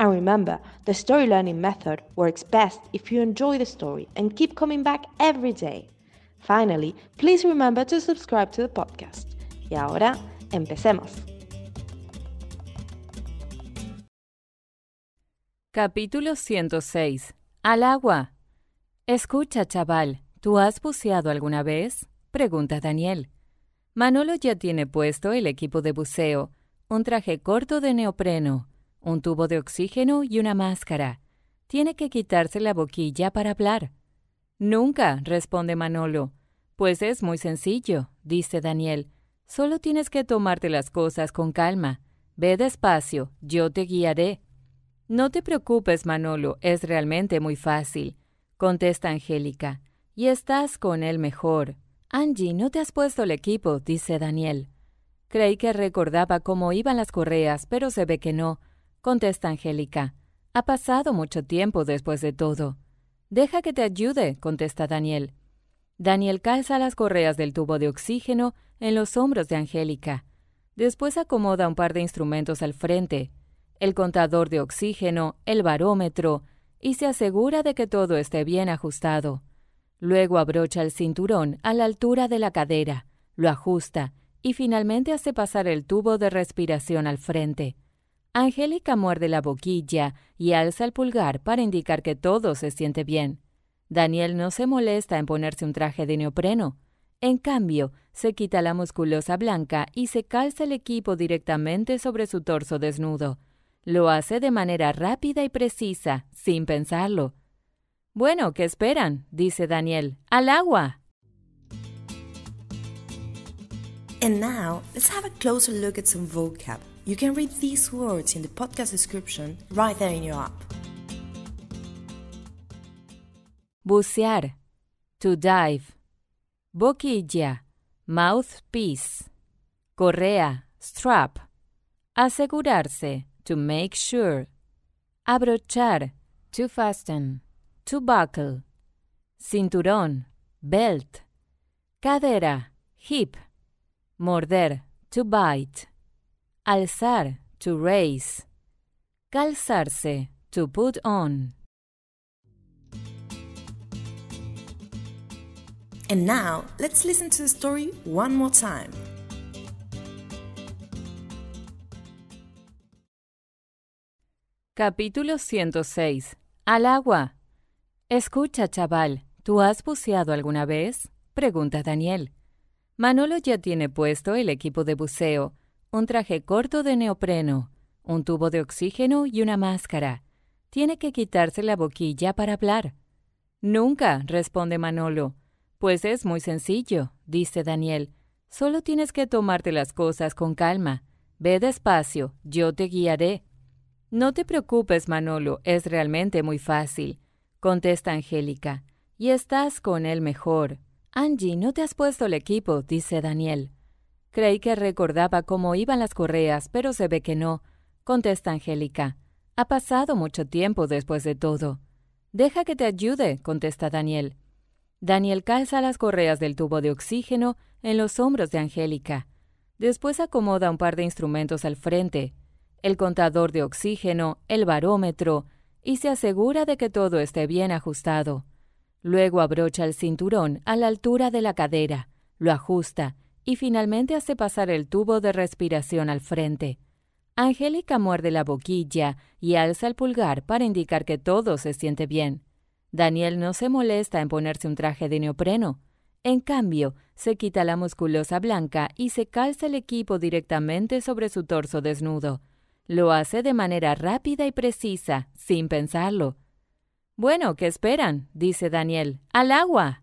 And remember, the story learning method works best if you enjoy the story and keep coming back every day. Finally, please remember to subscribe to the podcast. Y ahora, empecemos. Capítulo 106. Al agua. Escucha, chaval, ¿tú has buceado alguna vez? Pregunta Daniel. Manolo ya tiene puesto el equipo de buceo, un traje corto de neopreno, un tubo de oxígeno y una máscara. Tiene que quitarse la boquilla para hablar. Nunca, responde Manolo. Pues es muy sencillo, dice Daniel. Solo tienes que tomarte las cosas con calma. Ve despacio, yo te guiaré. No te preocupes, Manolo, es realmente muy fácil, contesta Angélica. Y estás con él mejor. Angie, no te has puesto el equipo, dice Daniel. Creí que recordaba cómo iban las correas, pero se ve que no contesta Angélica. Ha pasado mucho tiempo después de todo. Deja que te ayude, contesta Daniel. Daniel calza las correas del tubo de oxígeno en los hombros de Angélica. Después acomoda un par de instrumentos al frente, el contador de oxígeno, el barómetro, y se asegura de que todo esté bien ajustado. Luego abrocha el cinturón a la altura de la cadera, lo ajusta y finalmente hace pasar el tubo de respiración al frente. Angélica muerde la boquilla y alza el pulgar para indicar que todo se siente bien. Daniel no se molesta en ponerse un traje de neopreno. En cambio, se quita la musculosa blanca y se calza el equipo directamente sobre su torso desnudo. Lo hace de manera rápida y precisa, sin pensarlo. Bueno, ¿qué esperan? dice Daniel. ¡Al agua! And now, let's have a closer look at some vocab. You can read these words in the podcast description right there in your app. Bucear. To dive. Boquilla. Mouthpiece. Correa. Strap. Asegurarse. To make sure. Abrochar. To fasten. To buckle. Cinturón. Belt. Cadera. Hip. Morder. To bite. Alzar, to raise. Calzarse, to put on. And now, let's listen to the story one more time. Capítulo 106. Al agua. Escucha, chaval, ¿tú has buceado alguna vez? Pregunta Daniel. Manolo ya tiene puesto el equipo de buceo, un traje corto de neopreno, un tubo de oxígeno y una máscara. Tiene que quitarse la boquilla para hablar. Nunca, responde Manolo. Pues es muy sencillo, dice Daniel. Solo tienes que tomarte las cosas con calma. Ve despacio, yo te guiaré. No te preocupes, Manolo, es realmente muy fácil, contesta Angélica. Y estás con él mejor. Angie, no te has puesto el equipo, dice Daniel. Creí que recordaba cómo iban las correas, pero se ve que no, contesta Angélica. Ha pasado mucho tiempo después de todo. Deja que te ayude, contesta Daniel. Daniel calza las correas del tubo de oxígeno en los hombros de Angélica. Después acomoda un par de instrumentos al frente, el contador de oxígeno, el barómetro, y se asegura de que todo esté bien ajustado. Luego abrocha el cinturón a la altura de la cadera, lo ajusta y finalmente hace pasar el tubo de respiración al frente. Angélica muerde la boquilla y alza el pulgar para indicar que todo se siente bien. Daniel no se molesta en ponerse un traje de neopreno. En cambio, se quita la musculosa blanca y se calza el equipo directamente sobre su torso desnudo. Lo hace de manera rápida y precisa, sin pensarlo. Bueno, ¿qué esperan? dice Daniel. ¡Al agua!